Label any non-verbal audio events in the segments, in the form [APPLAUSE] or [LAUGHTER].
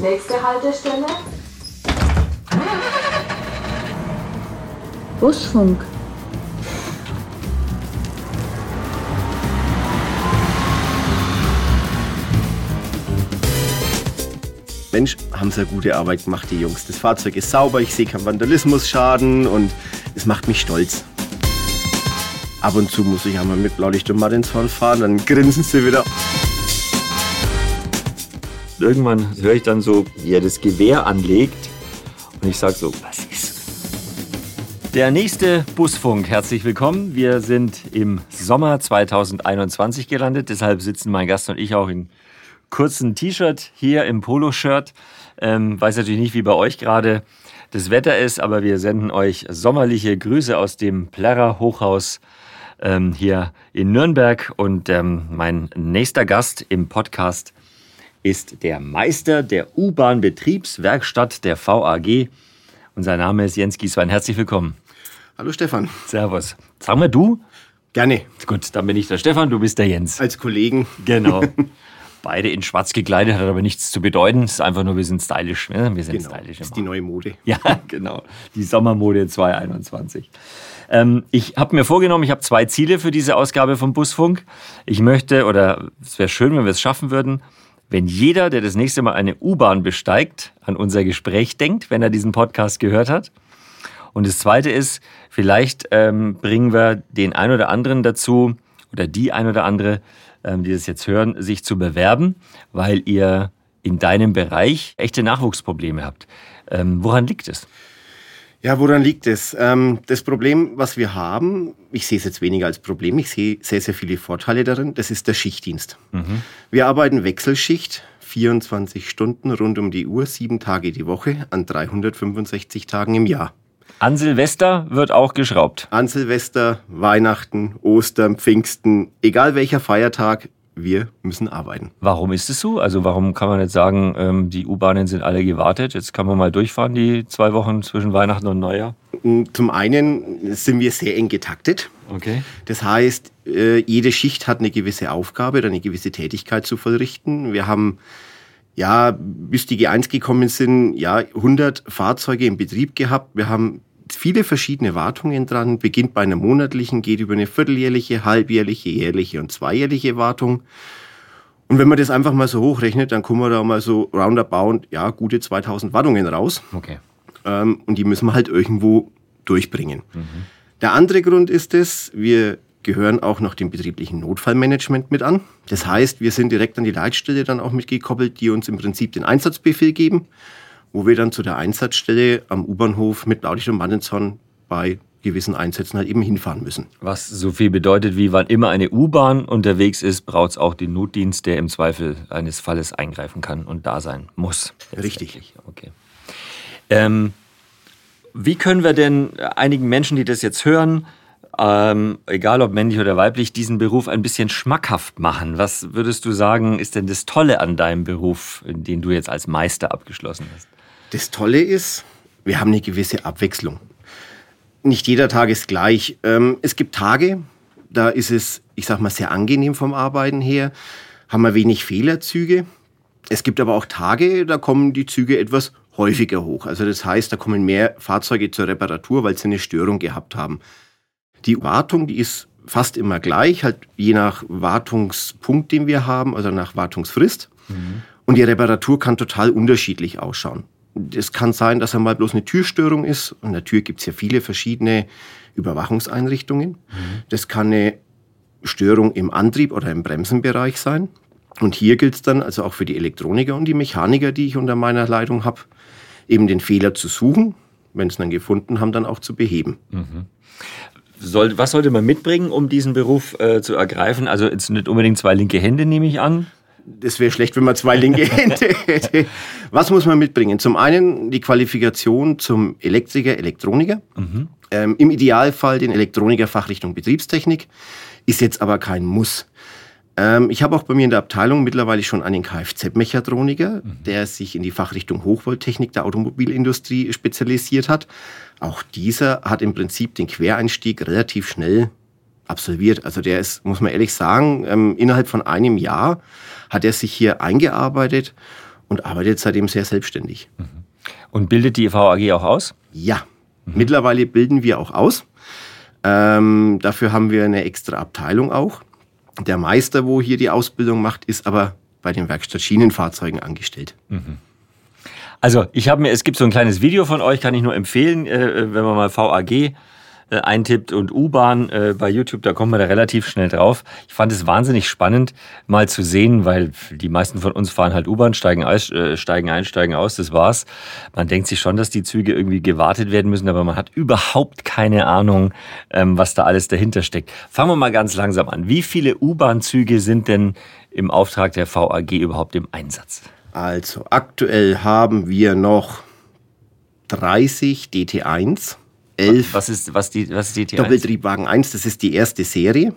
Nächste Haltestelle. Busfunk. Mensch, haben sie eine gute Arbeit gemacht, die Jungs. Das Fahrzeug ist sauber, ich sehe keinen Vandalismusschaden und es macht mich stolz. Ab und zu muss ich einmal mit Blaulicht und Martinshorn fahren, dann grinsen sie wieder. Irgendwann höre ich dann so, wie er das Gewehr anlegt und ich sage so, was ist Der nächste Busfunk, herzlich willkommen. Wir sind im Sommer 2021 gelandet, deshalb sitzen mein Gast und ich auch in kurzen T-Shirt hier im Poloshirt. Ähm, weiß natürlich nicht, wie bei euch gerade das Wetter ist, aber wir senden euch sommerliche Grüße aus dem Plärrer Hochhaus ähm, hier in Nürnberg. Und ähm, mein nächster Gast im Podcast ist der Meister der U-Bahn-Betriebswerkstatt der VAG. Und sein Name ist Jens Gieswein. Herzlich willkommen. Hallo Stefan. Servus. Sagen wir du? Gerne. Gut, dann bin ich der Stefan, du bist der Jens. Als Kollegen. Genau. [LAUGHS] Beide in schwarz gekleidet, hat aber nichts zu bedeuten. Es ist einfach nur, wir sind stylisch. Ja, wir sind Genau. stylisch. Das ist die neue Mode. [LAUGHS] Ja, genau. Die Sommermode 2021. Ähm, ich habe mir vorgenommen, ich habe zwei Ziele für diese Ausgabe vom Busfunk. Ich möchte, oder es wäre schön, wenn wir es schaffen würden, wenn jeder, der das nächste Mal eine U-Bahn besteigt, an unser Gespräch denkt, wenn er diesen Podcast gehört hat. Und das Zweite ist, vielleicht ähm, bringen wir den ein oder anderen dazu, oder die ein oder andere, ähm, die das jetzt hören, sich zu bewerben, weil ihr in deinem Bereich echte Nachwuchsprobleme habt. Ähm, woran liegt es? Ja, woran liegt es? Ähm, das Problem, was wir haben, ich sehe es jetzt weniger als Problem, ich sehe sehr, sehr viele Vorteile darin, das ist der Schichtdienst. Wir arbeiten Wechselschicht, 24 Stunden rund um die Uhr, sieben Tage die Woche, an 365 Tagen im Jahr. An Silvester wird auch geschraubt. An Silvester, Weihnachten, Ostern, Pfingsten, egal welcher Feiertag, wir müssen arbeiten. Warum ist es so? Also warum kann man jetzt sagen, ähm, die U-Bahnen sind alle gewartet, jetzt kann man mal durchfahren, die zwei Wochen zwischen Weihnachten und Neujahr? Zum einen sind wir sehr eng getaktet. Okay. Das heißt, äh, jede Schicht hat eine gewisse Aufgabe oder eine gewisse Tätigkeit zu vollrichten. Wir haben, ja, bis die G1 gekommen sind, ja, 100 Fahrzeuge im Betrieb gehabt. Wir haben viele verschiedene Wartungen dran, beginnt bei einer monatlichen, geht über eine vierteljährliche, halbjährliche, jährliche und zweijährliche Wartung. Und wenn man das einfach mal so hochrechnet, dann kommen wir da mal so roundabout, ja, gute 2000 Wartungen raus. Okay. Ähm, und die müssen wir halt irgendwo durchbringen. Der andere Grund ist es, wir gehören auch noch dem betrieblichen Notfallmanagement mit an. Das heißt, wir sind direkt an die Leitstelle dann auch mitgekoppelt, die uns im Prinzip den Einsatzbefehl geben, wo wir dann zu der Einsatzstelle am U-Bahnhof mit Blaulicht und Mannenzorn bei gewissen Einsätzen halt eben hinfahren müssen. Was so viel bedeutet, wie wann immer eine U-Bahn unterwegs ist, braucht es auch den Notdienst, der im Zweifel eines Falles eingreifen kann und da sein muss. Richtig. Okay. Ähm, wie können wir denn einigen Menschen, die das jetzt hören, ähm, egal ob männlich oder weiblich, diesen Beruf ein bisschen schmackhaft machen? Was würdest du sagen, ist denn das Tolle an deinem Beruf, den du jetzt als Meister abgeschlossen hast? Das Tolle ist, wir haben eine gewisse Abwechslung. Nicht jeder Tag ist gleich. Ähm, es gibt Tage, da ist es, ich sag mal, sehr angenehm vom Arbeiten her, haben wir wenig Fehlerzüge. Es gibt aber auch Tage, da kommen die Züge etwas häufiger hoch. Also das heißt, da kommen mehr Fahrzeuge zur Reparatur, weil sie eine Störung gehabt haben. Die Wartung, die ist fast immer gleich, halt je nach Wartungspunkt, den wir haben, also nach Wartungsfrist. Und die Reparatur kann total unterschiedlich ausschauen. Es kann sein, dass einmal bloß eine Türstörung ist. An der Tür gibt es ja viele verschiedene Überwachungseinrichtungen. Das kann eine Störung im Antrieb oder im Bremsenbereich sein. Und hier gilt es dann, also auch für die Elektroniker und die Mechaniker, die ich unter meiner Leitung habe, eben den Fehler zu suchen, wenn sie dann gefunden haben, dann auch zu beheben. Soll, was sollte man mitbringen, um diesen Beruf äh, zu ergreifen? Also jetzt nicht unbedingt zwei linke Hände, nehme ich an. Das wäre schlecht, wenn man zwei linke Hände [LAUGHS] hätte. Was muss man mitbringen? Zum einen die Qualifikation zum Elektriker, Elektroniker. Ähm, Im Idealfall den Elektroniker Fachrichtung Betriebstechnik. Ist jetzt aber kein Muss. Ähm, ich habe auch bei mir in der Abteilung mittlerweile schon einen Kfz-Mechatroniker, der sich in die Fachrichtung Hochvolttechnik der Automobilindustrie spezialisiert hat. Auch dieser hat im Prinzip den Quereinstieg relativ schnell absolviert. Also der ist, muss man ehrlich sagen, ähm, innerhalb von einem Jahr hat er sich hier eingearbeitet und arbeitet seitdem sehr selbstständig. Und bildet die VAG auch aus? Ja, mittlerweile bilden wir auch aus. Ähm, dafür haben wir eine extra Abteilung auch. Der Meister, wo hier die Ausbildung macht, ist aber bei den Werkstatt Schienenfahrzeugen angestellt. Also ich habe mir, es gibt so ein kleines Video von euch, kann ich nur empfehlen, äh, wenn man mal VAG äh, eintippt und U-Bahn äh, bei YouTube, da kommt man da relativ schnell drauf. Ich fand es wahnsinnig spannend, mal zu sehen, weil die meisten von uns fahren halt U-Bahn, steigen, äh, steigen ein, steigen aus, das war's. Man denkt sich schon, dass die Züge irgendwie gewartet werden müssen, aber man hat überhaupt keine Ahnung, ähm, was da alles dahinter steckt. Fangen wir mal ganz langsam an. Wie viele U-Bahn-Züge sind denn im Auftrag der VAG überhaupt im Einsatz? Also aktuell haben wir noch 30 DT1, 11 Was ist, was die, was ist die T1? Doppeltriebwagen 1, das ist die erste Serie.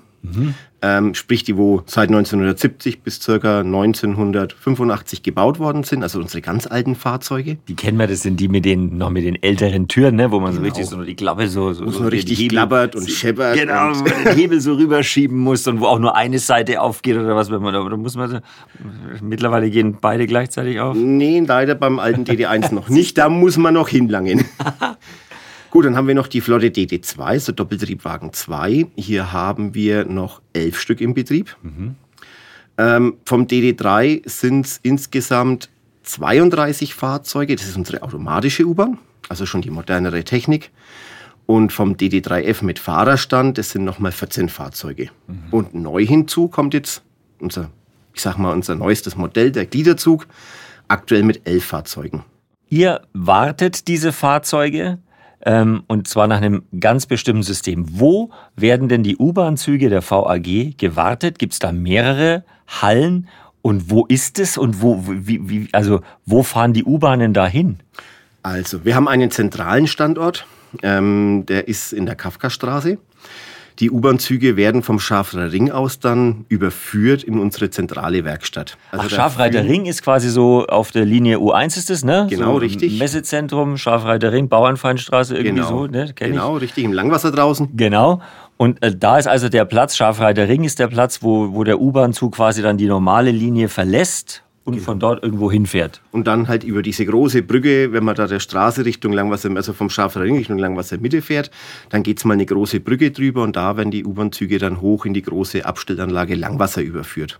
Ähm, sprich, die wo seit 1970 bis ca. 1985 gebaut worden sind, also unsere ganz alten Fahrzeuge. Die kennen wir, das sind die mit den, noch mit den älteren Türen, ne, wo man so Genau. richtig so die Klappe so, so, Wo so richtig Hebel- klappert und scheppert. Genau, und wo man den Hebel so rüberschieben muss und wo auch nur eine Seite aufgeht oder was, wenn man da, da muss man so, mittlerweile gehen beide gleichzeitig auf. Nee, leider beim alten DD1 noch nicht. Da muss man noch hinlangen. [LAUGHS] Gut, dann haben wir noch die Flotte DD2, so Doppeltriebwagen 2. Hier haben wir noch elf Stück im Betrieb. Ähm, vom DD3 sind es insgesamt 32 Fahrzeuge. Das ist unsere automatische U-Bahn, also schon die modernere Technik. Und vom DD3F mit Fahrerstand, das sind nochmal 14 Fahrzeuge. Und neu hinzu kommt jetzt unser, ich sag mal, unser neuestes Modell, der Gliederzug, aktuell mit elf Fahrzeugen. Ihr wartet diese Fahrzeuge ähm, und zwar nach einem ganz bestimmten System. Wo werden denn die U-Bahn-Züge der VAG gewartet? Gibt es da mehrere Hallen? Und wo ist es und wo, wie, wie, also wo fahren die U-Bahnen dahin? Also, wir haben einen zentralen Standort, ähm, der ist in der Kafkastraße. Die U-Bahn-Züge werden vom Schafrer Ring aus dann überführt in unsere zentrale Werkstatt. Also Ach, Schafreiter Ring ist quasi so auf der Linie U1 ist es, ne? Genau, so richtig. Messezentrum, Schafreiter Ring, Bauernfeinstraße, irgendwie Genau, so, ne? Kenn genau richtig, im Langwasser draußen. ich. Genau. Und äh, da ist also der Platz, Schafreiter Ring ist der Platz, wo, wo der U-Bahn-Zug quasi dann die normale Linie verlässt und Genau. von dort irgendwo hinfährt. Und dann halt über diese große Brücke, wenn man da der Straße Richtung Langwasser, also vom Schafrer Ring Richtung Langwasser Mitte fährt, dann geht's mal eine große Brücke drüber und da werden die U-Bahn-Züge dann hoch in die große Abstellanlage Langwasser überführt.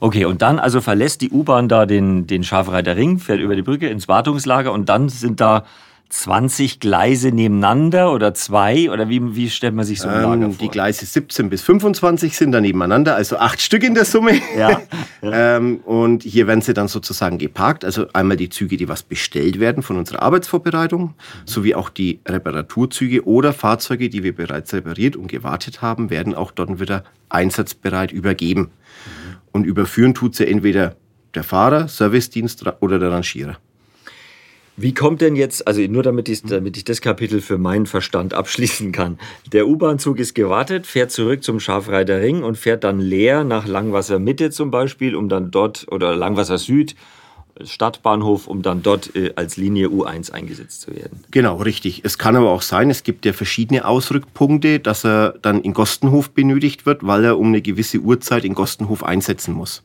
Okay, und dann also verlässt die U-Bahn da den, den Schafreiter Ring, fährt über die Brücke ins Wartungslager und dann sind da 20 Gleise nebeneinander oder zwei oder wie, wie stellt man sich so ein Lager Ähm, vor? die Gleise 17 bis 25 sind dann nebeneinander, also acht Stück in der Summe. Ja, [LAUGHS] ähm, und hier werden sie dann sozusagen geparkt. Also einmal die Züge, die was bestellt werden von unserer Arbeitsvorbereitung, sowie auch die Reparaturzüge oder Fahrzeuge, die wir bereits repariert und gewartet haben, werden auch dort wieder einsatzbereit übergeben. Und überführen tut sie entweder der Fahrer, Servicedienst oder der Rangierer. Wie kommt denn jetzt, also nur damit ich, damit ich das Kapitel für meinen Verstand abschließen kann. Der U-Bahn-Zug ist gewartet, fährt zurück zum Schafreiter Ring und fährt dann leer nach Langwasser Mitte zum Beispiel, um dann dort, oder Langwasser Süd, Stadtbahnhof, um dann dort äh, als Linie U1 eingesetzt zu werden. Genau, richtig. Es kann aber auch sein, es gibt ja verschiedene Ausrückpunkte, dass er dann in Gostenhof benötigt wird, weil er um eine gewisse Uhrzeit in Gostenhof einsetzen muss.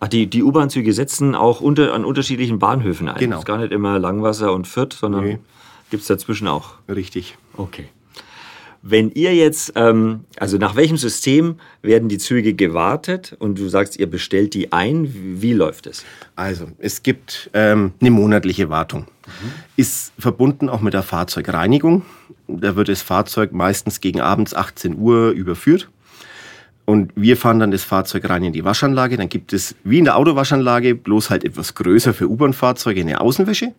Ach, die, die U-Bahn-Züge setzen auch unter, an unterschiedlichen Bahnhöfen ein. Genau. Das ist gar nicht immer Langwasser und Fürth, sondern Nee. gibt es dazwischen auch. Richtig. Okay. Wenn ihr jetzt, ähm, also nach welchem System werden die Züge gewartet und du sagst, ihr bestellt die ein, wie, läuft es? Also, es gibt ähm, eine monatliche Wartung. Ist verbunden auch mit der Fahrzeugreinigung. Da wird das Fahrzeug meistens gegen abends 18 Uhr überführt. Und wir fahren dann das Fahrzeug rein in die Waschanlage. Dann gibt es, wie in der Autowaschanlage, bloß halt etwas größer für U-Bahn-Fahrzeuge, eine Außenwäsche.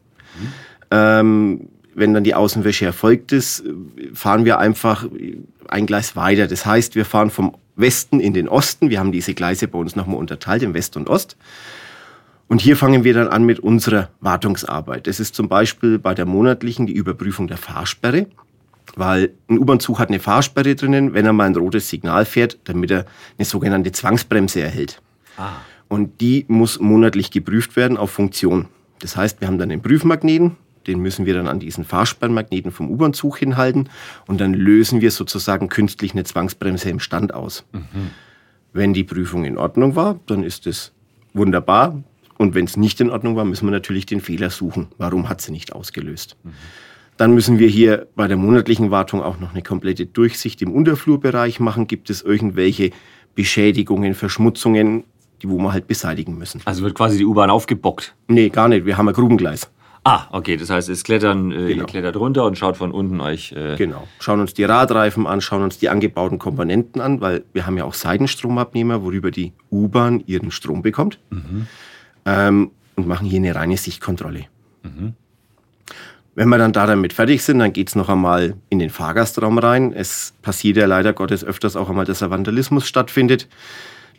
Ähm, wenn dann die Außenwäsche erfolgt ist, fahren wir einfach ein Gleis weiter. Das heißt, wir fahren vom Westen in den Osten. Wir haben diese Gleise bei uns nochmal unterteilt in West und Ost. Und hier fangen wir dann an mit unserer Wartungsarbeit. Das ist zum Beispiel bei der monatlichen die Überprüfung der Fahrsperre, weil ein U-Bahn-Zug hat eine Fahrsperre drinnen, wenn er mal ein rotes Signal fährt, damit er eine sogenannte Zwangsbremse erhält. Und die muss monatlich geprüft werden auf Funktion. Das heißt, wir haben dann den Prüfmagneten, den müssen wir dann an diesen Fahrsperrmagneten vom U-Bahn-Zug hinhalten und dann lösen wir sozusagen künstlich eine Zwangsbremse im Stand aus. Wenn die Prüfung in Ordnung war, dann ist es wunderbar. Und wenn es nicht in Ordnung war, müssen wir natürlich den Fehler suchen. Warum hat sie nicht ausgelöst? Mhm. Dann müssen wir hier bei der monatlichen Wartung auch noch eine komplette Durchsicht im Unterflurbereich machen. Gibt es irgendwelche Beschädigungen, Verschmutzungen, die wo wir halt beseitigen müssen? Also wird quasi die U-Bahn aufgebockt? Nee, gar nicht. Wir haben ein Grubengleis. Ah, okay. Das heißt, es klettern, äh, genau. ihr klettert runter und schaut von unten euch. Äh genau. Schauen uns die Radreifen an, schauen uns die angebauten Komponenten an, weil wir haben ja auch Seitenstromabnehmer, worüber die U-Bahn ihren Strom bekommt. Mhm. Ähm, und machen hier eine reine Sichtkontrolle. Mhm. Wenn wir dann da damit fertig sind, dann geht es noch einmal in den Fahrgastraum rein. Es passiert ja leider Gottes öfters auch einmal, dass ein Vandalismus stattfindet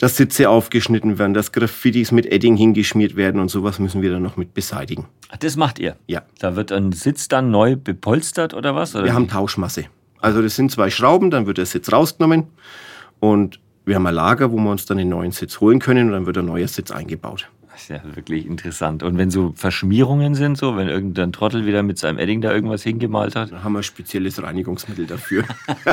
dass Sitze aufgeschnitten werden, dass Graffitis mit Edding hingeschmiert werden und sowas müssen wir dann noch mit beseitigen. Das macht ihr? Ja. Da wird ein Sitz dann neu bepolstert oder was? Oder wir wie? haben Tauschmasse. Also das sind zwei Schrauben, dann wird der Sitz rausgenommen und wir haben ein Lager, wo wir uns dann einen neuen Sitz holen können und dann wird ein neuer Sitz eingebaut. Das ist ja wirklich interessant. Und wenn so Verschmierungen sind, so, wenn irgendein Trottel wieder mit seinem Edding da irgendwas hingemalt hat? Dann haben wir ein spezielles Reinigungsmittel dafür.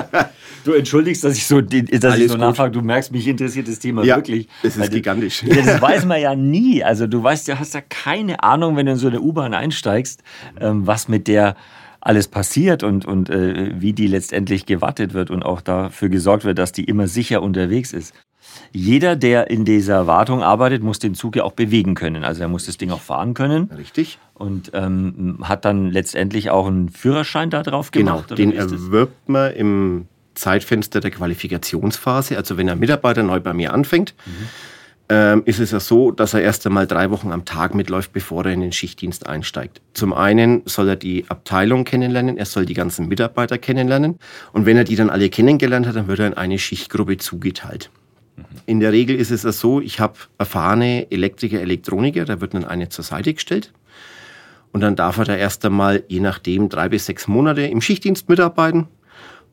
[LAUGHS] du entschuldigst, dass ich so, dass ich so nachfrage. Du merkst, mich interessiert das Thema ja, wirklich. Das ist Weil, gigantisch. Das weiß man ja nie. Also du weißt ja, hast ja keine Ahnung, wenn du in so eine U-Bahn einsteigst, ähm, was mit der alles passiert und, und äh, wie die letztendlich gewartet wird und auch dafür gesorgt wird, dass die immer sicher unterwegs ist jeder, der in dieser Wartung arbeitet, muss den Zug ja auch bewegen können. Also er muss das Ding auch fahren können. Richtig. Und ähm, hat dann letztendlich auch einen Führerschein da drauf genau, gemacht? Genau, den erwirbt man im Zeitfenster der Qualifikationsphase. Also wenn ein Mitarbeiter neu bei mir anfängt, mhm. ähm, ist es ja so, dass er erst einmal drei Wochen am Tag mitläuft, bevor er in den Schichtdienst einsteigt. Zum einen soll er die Abteilung kennenlernen, er soll die ganzen Mitarbeiter kennenlernen. Und wenn er die dann alle kennengelernt hat, dann wird er in eine Schichtgruppe zugeteilt. In der Regel ist es so, ich habe erfahrene Elektriker, Elektroniker, da wird dann eine zur Seite gestellt. Und dann darf er da erst einmal, je nachdem, drei bis sechs Monate im Schichtdienst mitarbeiten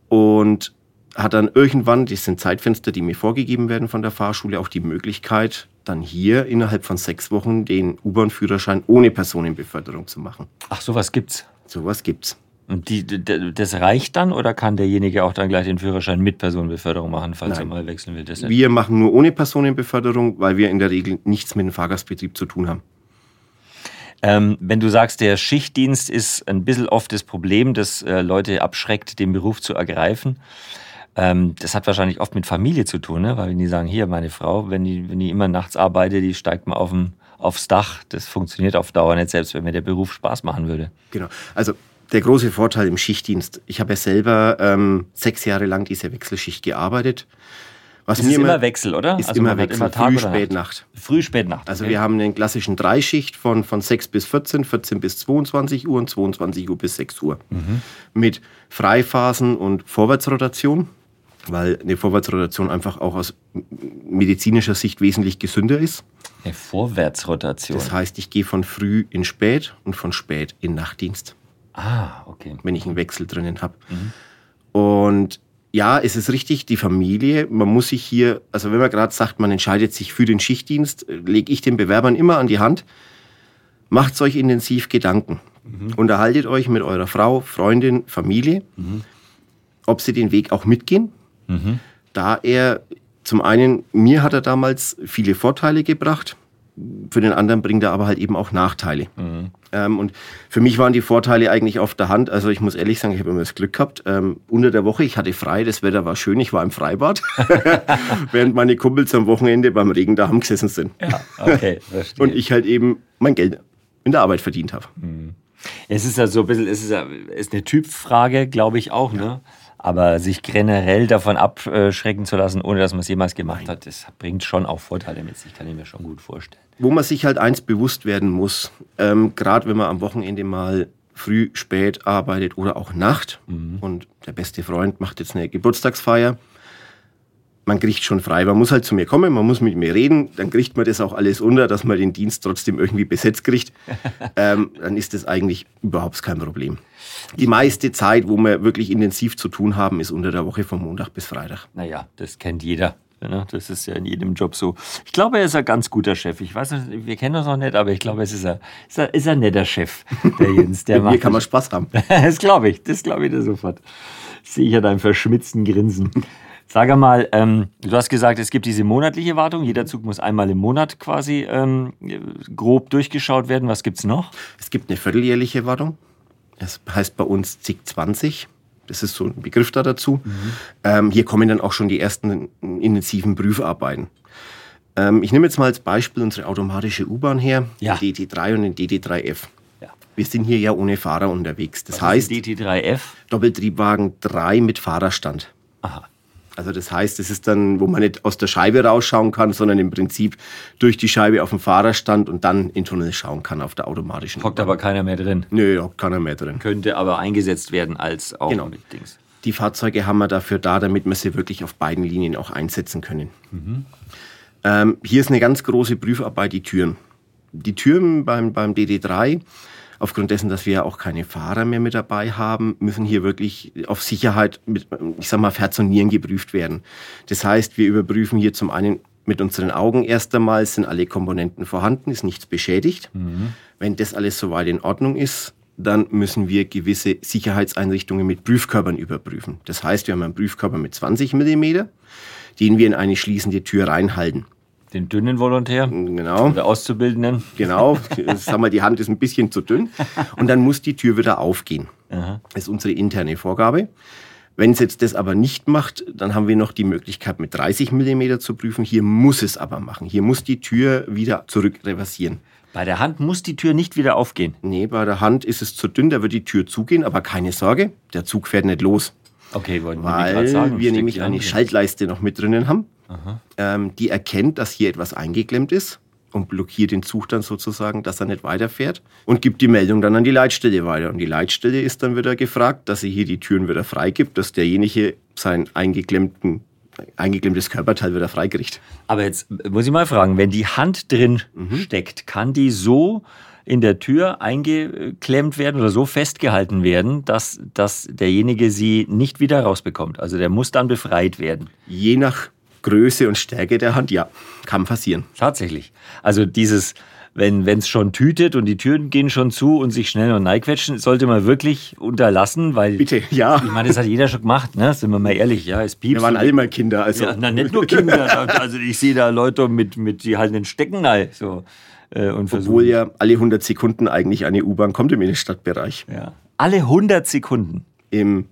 und hat dann irgendwann, das sind Zeitfenster, die mir vorgegeben werden von der Fahrschule, auch die Möglichkeit, dann hier innerhalb von sechs Wochen den U-Bahn-Führerschein ohne Personenbeförderung zu machen. Ach, sowas gibt's? Sowas gibt's. Und die, das reicht dann oder kann derjenige auch dann gleich den Führerschein mit Personenbeförderung machen, falls Nein. er mal wechseln will? Das wir machen nur ohne Personenbeförderung, weil wir in der Regel nichts mit dem Fahrgastbetrieb zu tun haben. Ähm, wenn du sagst, der Schichtdienst ist ein bisschen oft das Problem, das äh, Leute abschreckt, den Beruf zu ergreifen. Ähm, das hat wahrscheinlich oft mit Familie zu tun, ne? weil wenn die sagen, hier, meine Frau, wenn die, wenn die immer nachts arbeitet, die steigt mal auf dem, aufs Dach. Das funktioniert auf Dauer nicht, selbst wenn mir der Beruf Spaß machen würde. Genau. Also der große Vorteil im Schichtdienst. Ich habe ja selber ähm, sechs Jahre lang diese Wechselschicht gearbeitet. Was ist immer Wechsel, oder? Ist also immer Wechsel, immer Tag früh, spät, Nacht. Früh, spät, Nacht. Also wir haben einen klassischen Dreischicht von, von 6 bis 14, 14 bis 22 Uhr und 22 Uhr bis 6 Uhr. Mhm. Mit Freiphasen und Vorwärtsrotation, weil eine Vorwärtsrotation einfach auch aus medizinischer Sicht wesentlich gesünder ist. Eine Vorwärtsrotation? Das heißt, ich gehe von früh in spät und von spät in Nachtdienst. Ah, okay. Wenn ich einen Wechsel drinnen habe. Mhm. Und ja, es ist richtig, die Familie, man muss sich hier, also wenn man gerade sagt, man entscheidet sich für den Schichtdienst, äh, lege ich den Bewerbern immer an die Hand, macht euch intensiv Gedanken. Mhm. Unterhaltet euch mit eurer Frau, Freundin, Familie, mhm. ob sie den Weg auch mitgehen. Mhm. Da er zum einen, mir hat er damals viele Vorteile gebracht, für den anderen bringt er aber halt eben auch Nachteile. Mhm. Ähm, und für mich waren die Vorteile eigentlich auf der Hand. Also ich muss ehrlich sagen, ich habe immer das Glück gehabt. Ähm, unter der Woche, ich hatte frei, das Wetter war schön, ich war im Freibad, [LAUGHS] während meine Kumpels am Wochenende beim Regen daheim gesessen sind. Ja, okay, verstehe. Und ich halt eben mein Geld in der Arbeit verdient habe. Mhm. Es ist ja so ein bisschen, es ist, ja, ist eine Typfrage, glaube ich auch, ja. ne? Aber sich generell davon abschrecken zu lassen, ohne dass man es jemals gemacht hat, das bringt schon auch Vorteile mit sich, kann ich mir schon gut vorstellen. Wo man sich halt eins bewusst werden muss, ähm, gerade wenn man am Wochenende mal früh, spät arbeitet oder auch Nacht mhm. und der beste Freund macht jetzt eine Geburtstagsfeier, man kriegt schon frei. Man muss halt zu mir kommen, man muss mit mir reden, dann kriegt man das auch alles unter, dass man den Dienst trotzdem irgendwie besetzt kriegt. [LAUGHS] ähm, dann ist das eigentlich überhaupt kein Problem. Die meiste Zeit, wo wir wirklich intensiv zu tun haben, ist unter der Woche von Montag bis Freitag. Naja, das kennt jeder. Ne? Das ist ja in jedem Job so. Ich glaube, er ist ein ganz guter Chef. Ich weiß nicht, wir kennen uns noch nicht, aber ich glaube, es ist ein, ist ein, ist ein netter Chef, der Jens. Der [LAUGHS] mir kann man Spaß haben. [LAUGHS] das glaube ich, das glaube ich dir sofort. Das sehe ich an deinem verschmitzten Grinsen. Sag mal, ähm, du hast gesagt, es gibt diese monatliche Wartung. Jeder Zug muss einmal im Monat quasi ähm, grob durchgeschaut werden. Was gibt es noch? Es gibt eine vierteljährliche Wartung. Das heißt bei uns ZIG 20. Das ist so ein Begriff da dazu. Mhm. Ähm, hier kommen dann auch schon die ersten intensiven Prüfarbeiten. Ähm, ich nehme jetzt mal als Beispiel unsere automatische U-Bahn her, Ja. die DT3 und den DD3F. Ja. Wir sind hier ja ohne Fahrer unterwegs. Das Was heißt, ist DT3F. Doppeltriebwagen 3 mit Fahrerstand. Aha. Also das heißt, es ist dann, wo man nicht aus der Scheibe rausschauen kann, sondern im Prinzip durch die Scheibe auf den Fahrerstand und dann in den Tunnel schauen kann auf der automatischen. Hockt aber keiner mehr drin. Nö, hockt keiner mehr drin. Könnte aber eingesetzt werden als auch Genau. mit Dings. Die Fahrzeuge haben wir dafür da, damit wir sie wirklich auf beiden Linien auch einsetzen können. Ähm, hier ist eine ganz große Prüfarbeit, die Türen. Die Türen beim, beim DD3, aufgrund dessen, dass wir ja auch keine Fahrer mehr mit dabei haben, müssen hier wirklich auf Sicherheit mit, ich sag mal, auf Herz und Nieren geprüft werden. Das heißt, wir überprüfen hier zum einen mit unseren Augen erst einmal, sind alle Komponenten vorhanden, ist nichts beschädigt. Wenn das alles soweit in Ordnung ist, dann müssen wir gewisse Sicherheitseinrichtungen mit Prüfkörpern überprüfen. Das heißt, wir haben einen Prüfkörper mit 20 mm, den wir in eine schließende Tür reinhalten. Den dünnen Volontär Genau, oder Auszubildenden. genau. Sag mal, die Hand ist ein bisschen zu dünn. Und dann muss die Tür wieder aufgehen. Das ist unsere interne Vorgabe. Wenn es jetzt das aber nicht macht, dann haben wir noch die Möglichkeit, mit 30 mm zu prüfen. Hier muss es aber machen. Hier muss die Tür wieder zurück reversieren. Bei der Hand muss die Tür nicht wieder aufgehen. Nee, bei der Hand ist es zu dünn, da wird die Tür zugehen, aber keine Sorge, der Zug fährt nicht los. Okay, wollten wir Weil gerade sagen. wir steckt nämlich eine. Schaltleiste noch mit drinnen haben, ähm, die erkennt, dass hier etwas eingeklemmt ist und blockiert den Zug dann sozusagen, dass er nicht weiterfährt und gibt die Meldung dann an die Leitstelle weiter. Und die Leitstelle ist dann wieder gefragt, dass sie hier die Türen wieder freigibt, dass derjenige sein eingeklemmten, eingeklemmtes Körperteil wieder freikriegt. Aber jetzt muss ich mal fragen, wenn die Hand drin Mhm. steckt, kann die so in der Tür eingeklemmt werden oder so festgehalten werden, dass, dass derjenige sie nicht wieder rausbekommt? Also der muss dann befreit werden. Je nach Größe und Stärke der Hand, ja, kann passieren. Tatsächlich. Also dieses, wenn es schon tütet und die Türen gehen schon zu und sich schnell und quetschen, sollte man wirklich unterlassen, weil Bitte, ja. ich meine, das hat jeder schon gemacht, ne? Sind wir mal ehrlich, ja, es piepst. Wir waren alle mal Kinder, also Ja, na, nicht nur Kinder. [LAUGHS] also ich sehe da Leute mit, mit die halten den Stecken rein, so äh, und versuchen. obwohl ja alle 100 Sekunden eigentlich eine U-Bahn kommt im Innenstadtbereich. ja. Alle 100 Sekunden. Im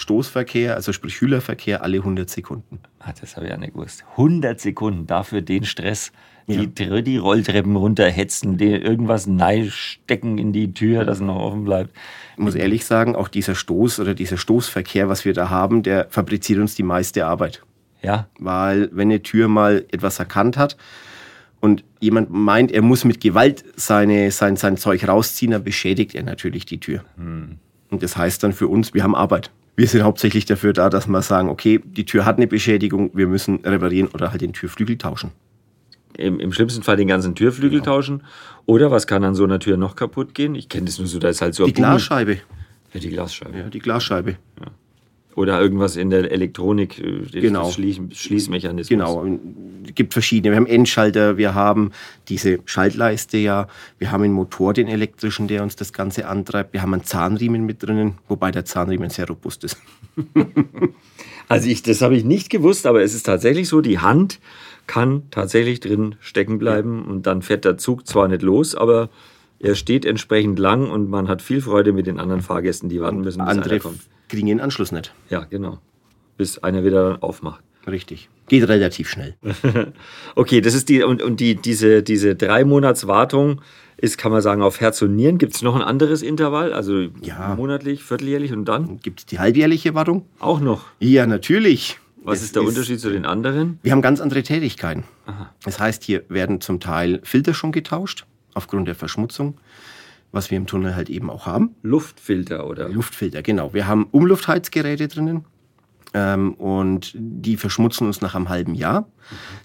Stoßverkehr, also sprich Schülerverkehr, alle 100 Sekunden. Ah, das habe ich ja nicht gewusst. 100 Sekunden dafür den Stress. Die, Tr- die Rolltreppen runterhetzen, die irgendwas stecken in die Tür, dass es noch offen bleibt. Ich muss ehrlich sagen, auch dieser Stoß oder dieser Stoßverkehr, was wir da haben, der fabriziert uns die meiste Arbeit. Ja, Weil wenn eine Tür mal etwas erkannt hat und jemand meint, er muss mit Gewalt seine, sein, sein Zeug rausziehen, dann beschädigt er natürlich die Tür. Und das heißt dann für uns, wir haben Arbeit. Wir sind hauptsächlich dafür da, dass wir sagen, okay, die Tür hat eine Beschädigung, wir müssen reparieren oder halt den Türflügel tauschen. im, im schlimmsten Fall den ganzen Türflügel tauschen. Oder was kann an so einer Tür noch kaputt gehen? Ich kenne das nur so, da ist halt so Die Glasscheibe. Ja, die Glasscheibe. Ja, die Glasscheibe. Oder irgendwas in der Elektronik, äh, Genau. Schließ, Schließmechanismus. Genau, es gibt verschiedene. Wir haben Endschalter, wir haben diese Schaltleiste ja, wir haben einen Motor, den elektrischen, der uns das Ganze antreibt. Wir haben einen Zahnriemen mit drinnen, wobei der Zahnriemen sehr robust ist. [LAUGHS] Also ich, das habe ich nicht gewusst, aber es ist tatsächlich so, die Hand kann tatsächlich drin stecken bleiben und dann fährt der Zug zwar nicht los, aber er steht entsprechend lang und man hat viel Freude mit den anderen Fahrgästen, die warten müssen, bis Andere einer kommt. kriegen den Anschluss nicht. Ja, genau. Bis einer wieder aufmacht. Richtig. Geht relativ schnell. [LAUGHS] Okay, das ist die und, und die, diese, diese drei Monats Wartung ist, kann man sagen, auf Herz und Nieren. Gibt es noch ein anderes Intervall? Also Ja. monatlich, vierteljährlich und dann Gibt es die halbjährliche Wartung? auch noch. Ja, natürlich. Was Es ist der Unterschied zu den anderen? Wir haben ganz andere Tätigkeiten. Das heißt, hier werden zum Teil Filter schon getauscht, aufgrund der Verschmutzung, was wir im Tunnel halt eben auch haben. Luftfilter oder? Luftfilter, genau. Wir haben Umluftheizgeräte drinnen ähm, und die verschmutzen uns nach einem halben Jahr.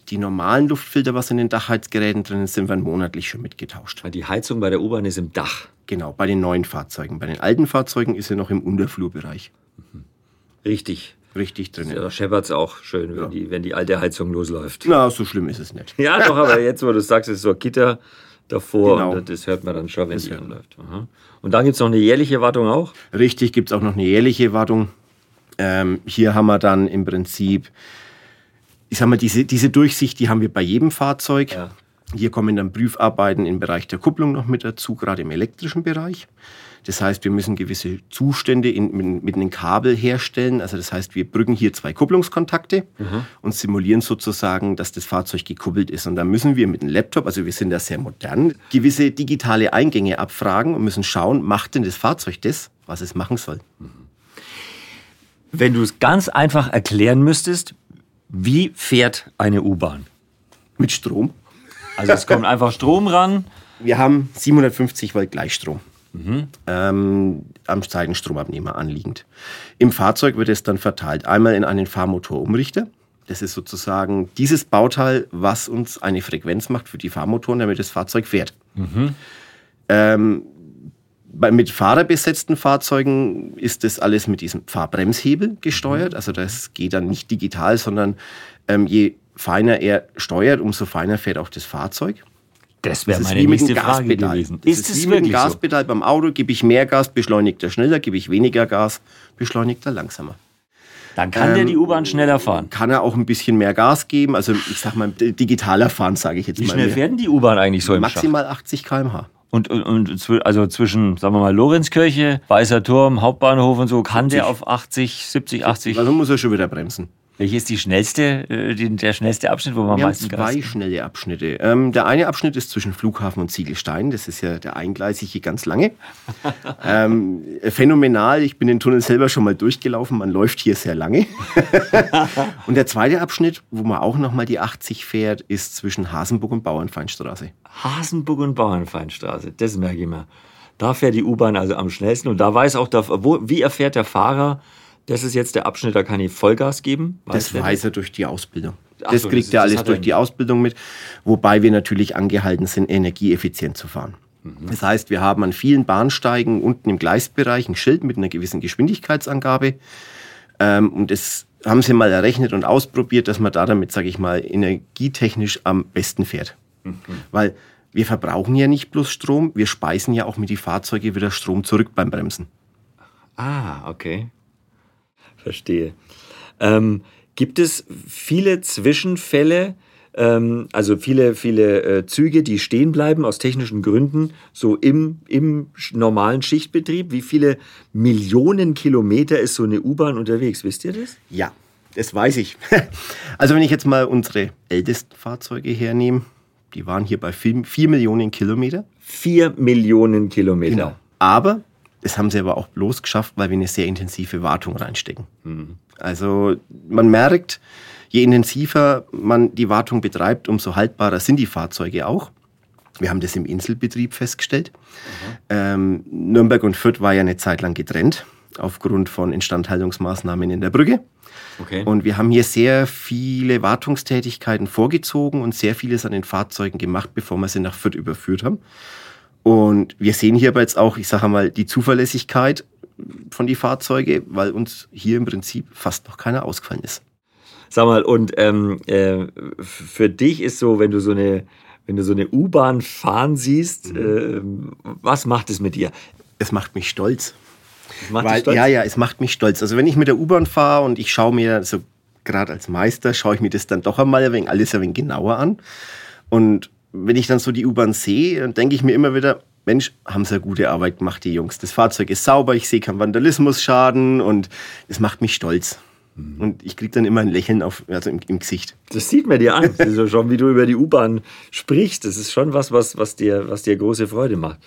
Die normalen Luftfilter, was in den Dachheizgeräten drinnen sind, werden monatlich schon mitgetauscht. Die Heizung bei der U-Bahn ist im Dach. Genau, bei den neuen Fahrzeugen. Bei den alten Fahrzeugen ist sie noch im Unterflurbereich. Richtig. Richtig drinnen. Da scheppert es auch schön, wenn, Ja. die, wenn die alte Heizung losläuft. Na, so schlimm ist es nicht. Ja, doch, aber jetzt, wo du sagst, es ist so ein Gitter davor Genau. und das hört man dann schon, wenn man. anläuft. Aha. Und dann gibt es noch eine jährliche Wartung auch? Richtig, gibt es auch noch eine jährliche Wartung. Ähm, hier haben wir dann im Prinzip, ich sag mal, diese, diese Durchsicht, die haben wir bei jedem Fahrzeug. Ja. Hier kommen dann Prüfarbeiten im Bereich der Kupplung noch mit dazu, gerade im elektrischen Bereich. Das heißt, wir müssen gewisse Zustände in, mit, mit einem Kabel herstellen. Also das heißt, wir brücken hier zwei Kupplungskontakte und simulieren sozusagen, dass das Fahrzeug gekuppelt ist. Und dann müssen wir mit einem Laptop, also wir sind da sehr modern, gewisse digitale Eingänge abfragen und müssen schauen, macht denn das Fahrzeug das, was es machen soll. Wenn du es ganz einfach erklären müsstest, wie fährt eine U-Bahn? Mit Strom. Also es kommt einfach Strom ran. Wir haben 750 Volt Gleichstrom. Ähm, am Seitenstromabnehmer anliegend. Im Fahrzeug wird es dann verteilt. Einmal in einen Fahrmotorumrichter. Das ist sozusagen dieses Bauteil, was uns eine Frequenz macht für die Fahrmotoren, damit das Fahrzeug fährt. Ähm, bei, mit fahrerbesetzten Fahrzeugen ist das alles mit diesem Fahrbremshebel gesteuert. Also das geht dann nicht digital, sondern ähm, je feiner er steuert, umso feiner fährt auch das Fahrzeug. Das wäre meine wie nächste Frage Gaspedal. gewesen. Das Ist ist, es wie mit dem wirklich so? Gaspedal beim Auto. Gebe ich mehr Gas, beschleunigt er schneller. Gebe ich weniger Gas, beschleunigt er langsamer. Dann kann der die U-Bahn schneller fahren. Kann er auch ein bisschen mehr Gas geben. Also ich sag mal, digitaler fahren, sage ich jetzt Wie mal. schnell mehr. fährt denn die U-Bahn eigentlich so im Schacht? Maximal 80 km/h. Und, und, und also zwischen, sagen wir mal, Lorenzkirche, Weißer Turm, Hauptbahnhof und so, kann der auf 80, 70, 80. Also muss er schon wieder bremsen. Welches ist die schnellste, äh, der schnellste Abschnitt, wo man am Wir haben Gas zwei gibt? schnelle Abschnitte. Ähm, der eine Abschnitt ist zwischen Flughafen und Ziegelstein. Das ist ja der eingleisige ganz lange. [LAUGHS] ähm, phänomenal. Ich bin den Tunnel selber schon mal durchgelaufen. Man läuft hier sehr lange. [LAUGHS] und der zweite Abschnitt, wo man auch noch mal die 80 fährt, ist zwischen Hasenburg und Bauernfeinstraße. Hasenburg und Bauernfeinstraße, das merke ich mir. Da fährt die U-Bahn also am schnellsten und da weiß auch, der, wo, wie erfährt der Fahrer, das ist jetzt der Abschnitt, da kann ich Vollgas geben. Das der weiß er durch die Ausbildung. Ach Das so, kriegt das er das alles er durch die. Ausbildung mit, wobei wir natürlich angehalten sind, energieeffizient zu fahren. Mhm. Das heißt, wir haben an vielen Bahnsteigen unten im Gleisbereich ein Schild mit einer gewissen Geschwindigkeitsangabe. Ähm, und das haben sie mal errechnet und ausprobiert, dass man da damit, sage ich mal, energietechnisch am besten fährt. Mhm. Weil wir verbrauchen ja nicht bloß Strom, wir speisen ja auch mit die Fahrzeuge wieder Strom zurück beim Bremsen. Ah, okay. Verstehe. Ähm, gibt es viele Zwischenfälle, ähm, also viele, viele äh, Züge, die stehen bleiben aus technischen Gründen, so im, im normalen Schichtbetrieb? Wie viele Millionen Kilometer ist so eine U-Bahn unterwegs? Wisst ihr das? Ja, das weiß ich. [LAUGHS] Also wenn ich jetzt mal unsere ältesten Fahrzeuge hernehme, die waren hier bei 4 Millionen Kilometer. Vier Millionen Kilometer. Genau. Aber das haben sie aber auch bloß geschafft, weil wir eine sehr intensive Wartung reinstecken. Also man merkt, je intensiver man die Wartung betreibt, umso haltbarer sind die Fahrzeuge auch. Wir haben das im Inselbetrieb festgestellt. Ähm, Nürnberg und Fürth war ja eine Zeit lang getrennt aufgrund von Instandhaltungsmaßnahmen in der Brücke. Okay. Und wir haben hier sehr viele Wartungstätigkeiten vorgezogen und sehr vieles an den Fahrzeugen gemacht, bevor wir sie nach Fürth überführt haben. Und wir sehen hier aber jetzt auch, ich sage mal, die Zuverlässigkeit von die Fahrzeuge, weil uns hier im Prinzip fast noch keiner ausgefallen ist. Sag mal, und ähm, äh, für dich ist so, wenn du so eine, wenn du so eine U-Bahn fahren siehst, Mhm. ähm, was macht es mit dir? Es macht mich stolz. Macht Weil, stolz? ja, ja, es macht mich stolz. Also wenn ich mit der U-Bahn fahre und ich schaue mir, so gerade als Meister, schaue ich mir das dann doch einmal ein wenig, alles ein wenig genauer an. Und wenn ich dann so die U-Bahn sehe, dann denke ich mir immer wieder, Mensch, haben sie eine gute Arbeit gemacht, die Jungs. Das Fahrzeug ist sauber, ich sehe keinen Vandalismusschaden und es macht mich stolz. Und ich kriege dann immer ein Lächeln auf, also im, im Gesicht. Das sieht man dir an. Ja schon, wie du über die U-Bahn sprichst. Das ist schon was, was, was, dir, was dir große Freude macht.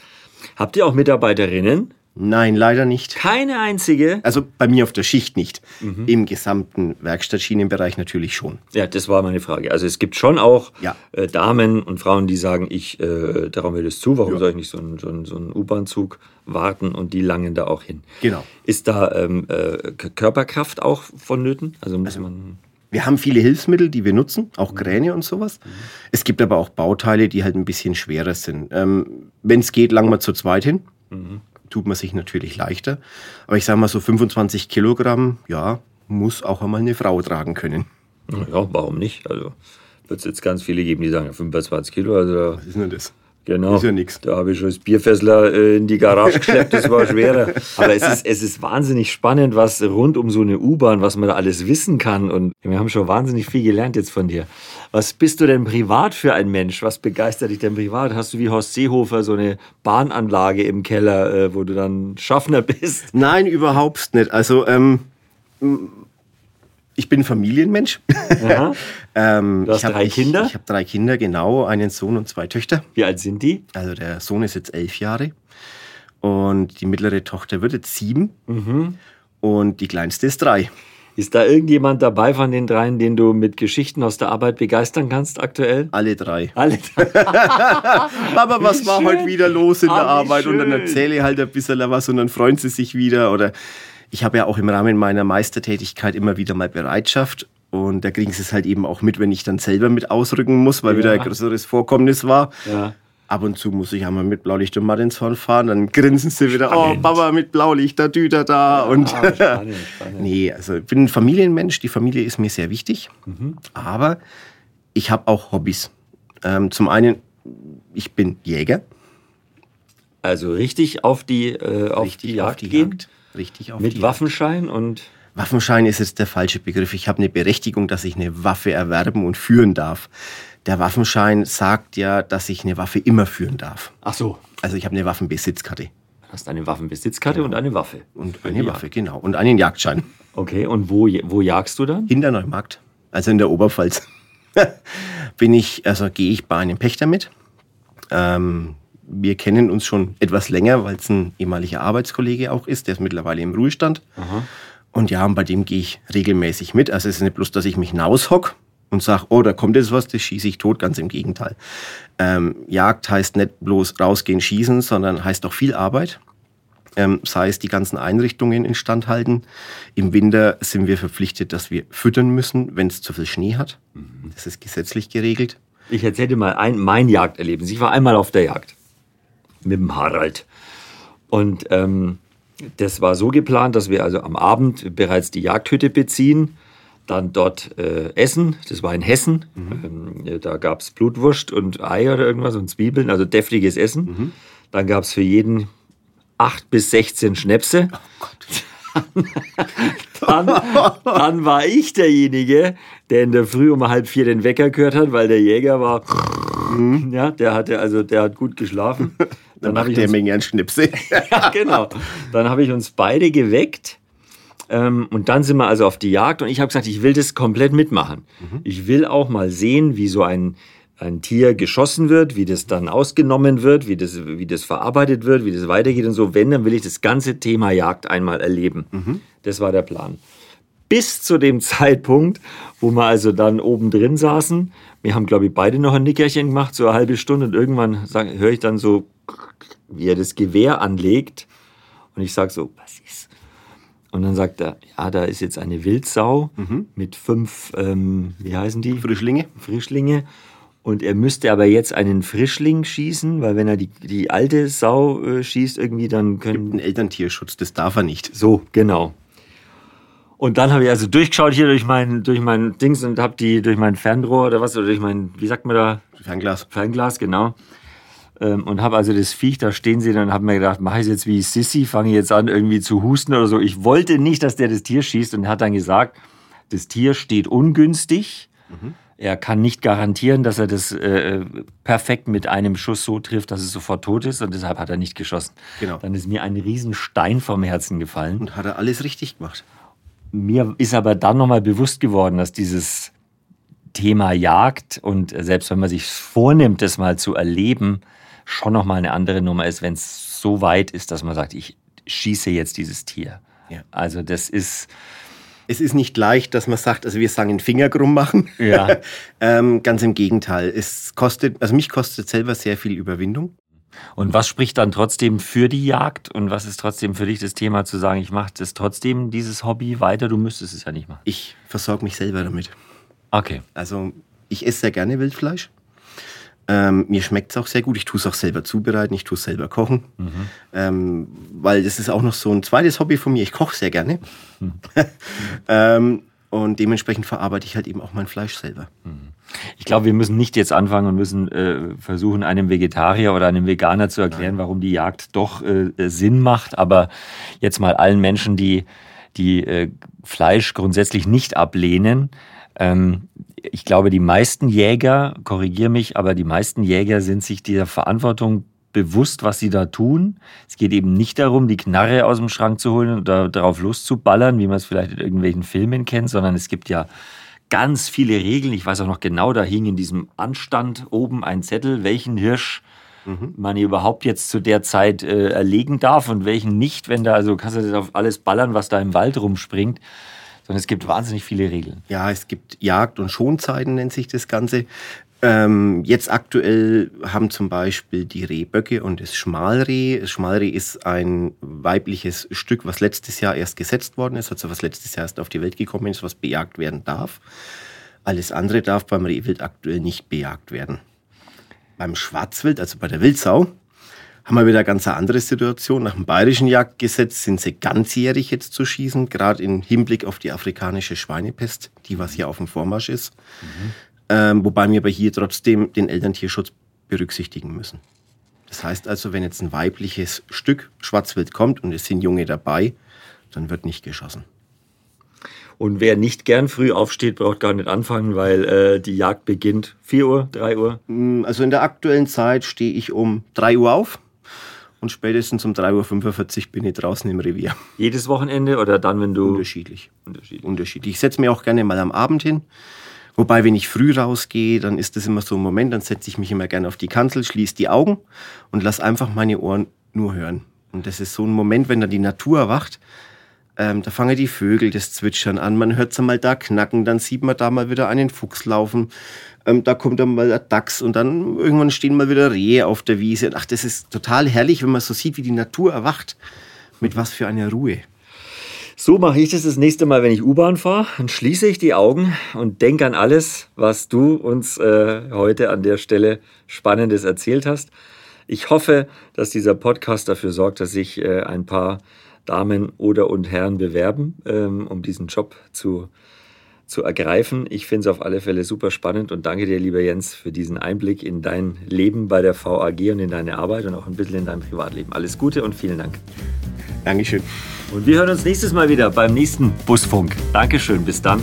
Habt ihr auch Mitarbeiterinnen? Nein, leider nicht. Keine einzige. Also bei mir auf der Schicht nicht. Im gesamten Werkstattschienenbereich natürlich schon. Ja, das war meine Frage. Also es gibt schon auch Ja. äh, Damen und Frauen, die sagen, ich äh, traue mir das zu, warum soll ich nicht so einen, so einen, so einen U-Bahn-Zug warten und die langen da auch hin. Genau. Ist da ähm, äh, Körperkraft auch vonnöten? Also muss man. Wir haben viele Hilfsmittel, die wir nutzen, auch Kräne und sowas. Es gibt aber auch Bauteile, die halt ein bisschen schwerer sind. Ähm, Wenn es geht, langen wir zu zweit hin. Tut man sich natürlich leichter. Aber ich sage mal so 25 Kilogramm, ja, muss auch einmal eine Frau tragen können. Ja, warum nicht? Also wird es jetzt ganz viele geben, die sagen, ja, 25 Kilo, also Was ist denn das? Genau. Ist ja nix. Da habe ich schon das Bierfässler äh, in die Garage [LAUGHS] geschleppt, das war schwerer. Aber es ist, es ist wahnsinnig spannend, was rund um so eine U-Bahn, was man da alles wissen kann. Und wir haben schon wahnsinnig viel gelernt jetzt von dir. Was bist du denn privat für ein Mensch? Was begeistert dich denn privat? Hast du wie Horst Seehofer so eine Bahnanlage im Keller, äh, wo du dann Schaffner bist? Nein, überhaupt nicht. Also, ähm, ich bin Familienmensch. [LAUGHS] Ähm, Du hast drei ich, Kinder? Ich habe drei Kinder, genau. Einen Sohn und zwei Töchter. Wie alt sind die? Also der Sohn ist jetzt elf Jahre und die mittlere Tochter wird jetzt sieben Mhm. und die kleinste ist drei. Ist da irgendjemand dabei von den dreien, den du mit Geschichten aus der Arbeit begeistern kannst aktuell? Alle drei. Alle. [LAUGHS] Aber was war schön. heute wieder los in Ah, der wie Arbeit? Und dann schön. erzähle ich halt ein bisschen was und dann freuen sie sich wieder. Oder ich habe ja auch im Rahmen meiner Meistertätigkeit immer wieder mal Bereitschaft. Und da kriegen sie es halt eben auch mit, wenn ich dann selber mit ausrücken muss, weil Ja. wieder ein größeres Vorkommnis war. Ja. Ab und zu muss ich einmal mit Blaulicht und Martinshorn fahren, dann grinsen sie wieder, Spannend. oh Papa mit Blaulicht, da Düter da. Und Ah, spannend, spannend. nee, also ich bin ein Familienmensch, die Familie ist mir sehr wichtig. Mhm. Aber ich habe auch Hobbys. Ähm, zum einen, ich bin Jäger. Also richtig auf die, äh, auf die Jagd gehen? Richtig auf Mit die Waffenschein und. Jagd. Waffenschein ist jetzt der falsche Begriff. Ich habe eine Berechtigung, dass ich eine Waffe erwerben und führen darf. Der Waffenschein sagt ja, dass ich eine Waffe immer führen darf. Ach so. Also ich habe eine Waffenbesitzkarte Du hast eine Waffenbesitzkarte und eine Waffe. und eine Waffe, genau. Und einen Jagdschein. Okay, und wo, wo jagst du dann? Hinterneumarkt, also in der Oberpfalz. [LAUGHS] Bin ich, also gehe ich bei einem Pächter mit. Ähm, wir kennen uns schon etwas länger, weil es ein ehemaliger Arbeitskollege auch ist. Der ist mittlerweile im Ruhestand. Und ja, und bei dem gehe ich regelmäßig mit. Also es ist nicht bloß, dass ich mich hinaushock und sage, oh, da kommt jetzt was, das schieße ich tot. Ganz im Gegenteil. Ähm, Jagd heißt nicht bloß rausgehen, schießen, sondern heißt auch viel Arbeit. Ähm, sei es die ganzen Einrichtungen instand halten. Im Winter sind wir verpflichtet, dass wir füttern müssen, wenn es zu viel Schnee hat. Das ist gesetzlich geregelt. Ich erzähle dir mal ein, mein Jagderlebnis. Ich war einmal auf der Jagd mit dem Harald. Und ähm, das war so geplant, dass wir also am Abend bereits die Jagdhütte beziehen, dann dort äh, essen. Das war in Hessen. Ähm, da gab es Blutwurst und Ei oder irgendwas und Zwiebeln, also deftiges Essen. Dann gab es für jeden acht bis 16 Schnäpse. [LAUGHS] dann, dann war ich derjenige, der in der Früh um halb vier den Wecker gehört hat, weil der Jäger war, ja, der hatte also, der hat gut geschlafen. [LAUGHS] Dann Dann habe macht ich der Menge an Schnipse. [LAUGHS] [LAUGHS] ja, genau. Dann habe ich uns beide geweckt. Ähm, und dann sind wir also auf die Jagd und ich habe gesagt, ich will das komplett mitmachen. Ich will auch mal sehen, wie so ein, ein Tier geschossen wird, wie das dann ausgenommen wird, wie das, wie das verarbeitet wird, wie das weitergeht und so. Wenn, dann will ich das ganze Thema Jagd einmal erleben. Das war der Plan. Bis zu dem [LAUGHS] Zeitpunkt, wo wir also dann oben drin saßen. Wir haben, glaube ich, beide noch ein Nickerchen gemacht, so eine halbe Stunde. Und irgendwann höre ich dann so, wie er das Gewehr anlegt. Und ich sage so, was ist? Und dann sagt er, ja, da ist jetzt eine Wildsau mit fünf, ähm, wie heißen die? Frischlinge. Frischlinge. Und er müsste aber jetzt einen Frischling schießen, weil wenn er die, die alte Sau äh, schießt, irgendwie, dann können. Ein Elterntierschutz, das darf er nicht. So, genau. Und dann habe ich also durchgeschaut hier durch mein, durch mein Dings und habe die durch mein Fernrohr oder was, oder durch mein, wie sagt man da, Fernglas. Fernglas, genau. Ähm, und habe also das Viech da stehen sehen und habe mir gedacht, mache ich es jetzt wie Sissy, fange ich jetzt an irgendwie zu husten oder so. Ich wollte nicht, dass der das Tier schießt und hat dann gesagt, das Tier steht ungünstig. Er kann nicht garantieren, dass er das äh, perfekt mit einem Schuss so trifft, dass es sofort tot ist und deshalb hat er nicht geschossen. Genau. Dann ist mir ein Riesenstein vom Herzen gefallen. Und hat er alles richtig gemacht. Mir ist aber dann nochmal bewusst geworden, dass dieses Thema Jagd und selbst wenn man sich vornimmt, das mal zu erleben, schon nochmal eine andere Nummer ist, wenn es so weit ist, dass man sagt, ich schieße jetzt dieses Tier. Ja. Also das ist, Es ist nicht leicht, dass man sagt, also wir sagen Finger krumm machen. Ja. [LAUGHS] ähm, ganz im Gegenteil. Es kostet, also mich kostet selber sehr viel Überwindung. und was spricht dann trotzdem für die Jagd und was ist trotzdem für dich das Thema zu sagen, ich mache das trotzdem, dieses Hobby weiter, du müsstest es ja nicht machen. Ich versorge mich selber damit. Okay. Also ich esse sehr gerne Wildfleisch. Ähm, mir schmeckt es auch sehr gut. Ich tue es auch selber zubereiten, ich tue es selber kochen. Ähm, weil das ist auch noch so ein zweites Hobby von mir. Ich koche sehr gerne. [LAUGHS] ähm, und dementsprechend verarbeite ich halt eben auch mein Fleisch selber. Ich glaube, wir müssen nicht jetzt anfangen und müssen äh, versuchen, einem Vegetarier oder einem Veganer zu erklären, Nein. warum die Jagd doch äh, Sinn macht. Aber jetzt mal allen Menschen, die, die äh, Fleisch grundsätzlich nicht ablehnen. Ähm, ich glaube, die meisten Jäger, korrigiere mich, aber die meisten Jäger sind sich dieser Verantwortung bewusst, was sie da tun. Es geht eben nicht darum, die Knarre aus dem Schrank zu holen oder darauf loszuballern, wie man es vielleicht in irgendwelchen Filmen kennt, sondern es gibt ja ganz viele Regeln. Ich weiß auch noch genau, da hing in diesem Anstand oben ein Zettel, welchen Hirsch mhm. man überhaupt jetzt zu der Zeit äh, erlegen darf und welchen nicht, wenn da, also kannst du das auf alles ballern, was da im Wald rumspringt. Sondern es gibt wahnsinnig viele Regeln. Ja, es gibt Jagd- und Schonzeiten, nennt sich das Ganze. Ähm, jetzt aktuell haben zum Beispiel die Rehböcke und das Schmalreh. Das Schmalreh ist ein weibliches Stück, was letztes Jahr erst gesetzt worden ist, also was letztes Jahr erst auf die Welt gekommen ist, was bejagt werden darf. Alles andere darf beim Rehwild aktuell nicht bejagt werden. Beim Schwarzwild, also bei der Wildsau, haben wir wieder eine ganz andere Situation. Nach dem bayerischen Jagdgesetz sind sie ganzjährig jetzt zu schießen, gerade im Hinblick auf die afrikanische Schweinepest, die was hier auf dem Vormarsch ist. Mhm. Ähm, wobei wir aber hier trotzdem den Elterntierschutz berücksichtigen müssen. Das heißt also, wenn jetzt ein weibliches Stück Schwarzwild kommt und es sind Junge dabei, dann wird nicht geschossen. Und wer nicht gern früh aufsteht, braucht gar nicht anfangen, weil äh, die Jagd beginnt 4 Uhr, 3 Uhr? Mm, also in der aktuellen Zeit stehe ich um 3 Uhr auf und spätestens um 3.45 Uhr bin ich draußen im Revier. Jedes Wochenende oder dann, wenn du. Unterschiedlich. Unterschiedlich. Unterschiedlich. Ich setze mir auch gerne mal am Abend hin. Wobei, wenn ich früh rausgehe, dann ist das immer so ein Moment, dann setze ich mich immer gerne auf die Kanzel, schließe die Augen und lasse einfach meine Ohren nur hören. Und das ist so ein Moment, wenn dann die Natur erwacht, ähm, da fangen die Vögel das Zwitschern an, man hört sie mal da knacken, dann sieht man da mal wieder einen Fuchs laufen, ähm, da kommt dann mal der Dachs und dann irgendwann stehen mal wieder Rehe auf der Wiese. Ach, das ist total herrlich, wenn man so sieht, wie die Natur erwacht. Mit was für einer Ruhe. So mache ich das das nächste Mal, wenn ich U-Bahn fahre. Dann schließe ich die Augen und denke an alles, was du uns äh, heute an der Stelle Spannendes erzählt hast. Ich hoffe, dass dieser Podcast dafür sorgt, dass sich äh, ein paar Damen oder und Herren bewerben, ähm, um diesen Job zu, zu ergreifen. Ich finde es auf alle Fälle super spannend und danke dir, lieber Jens, für diesen Einblick in dein Leben bei der VAG und in deine Arbeit und auch ein bisschen in dein Privatleben. Alles Gute und vielen Dank. Dankeschön. Und wir hören uns nächstes Mal wieder beim nächsten Busfunk. Dankeschön, bis dann.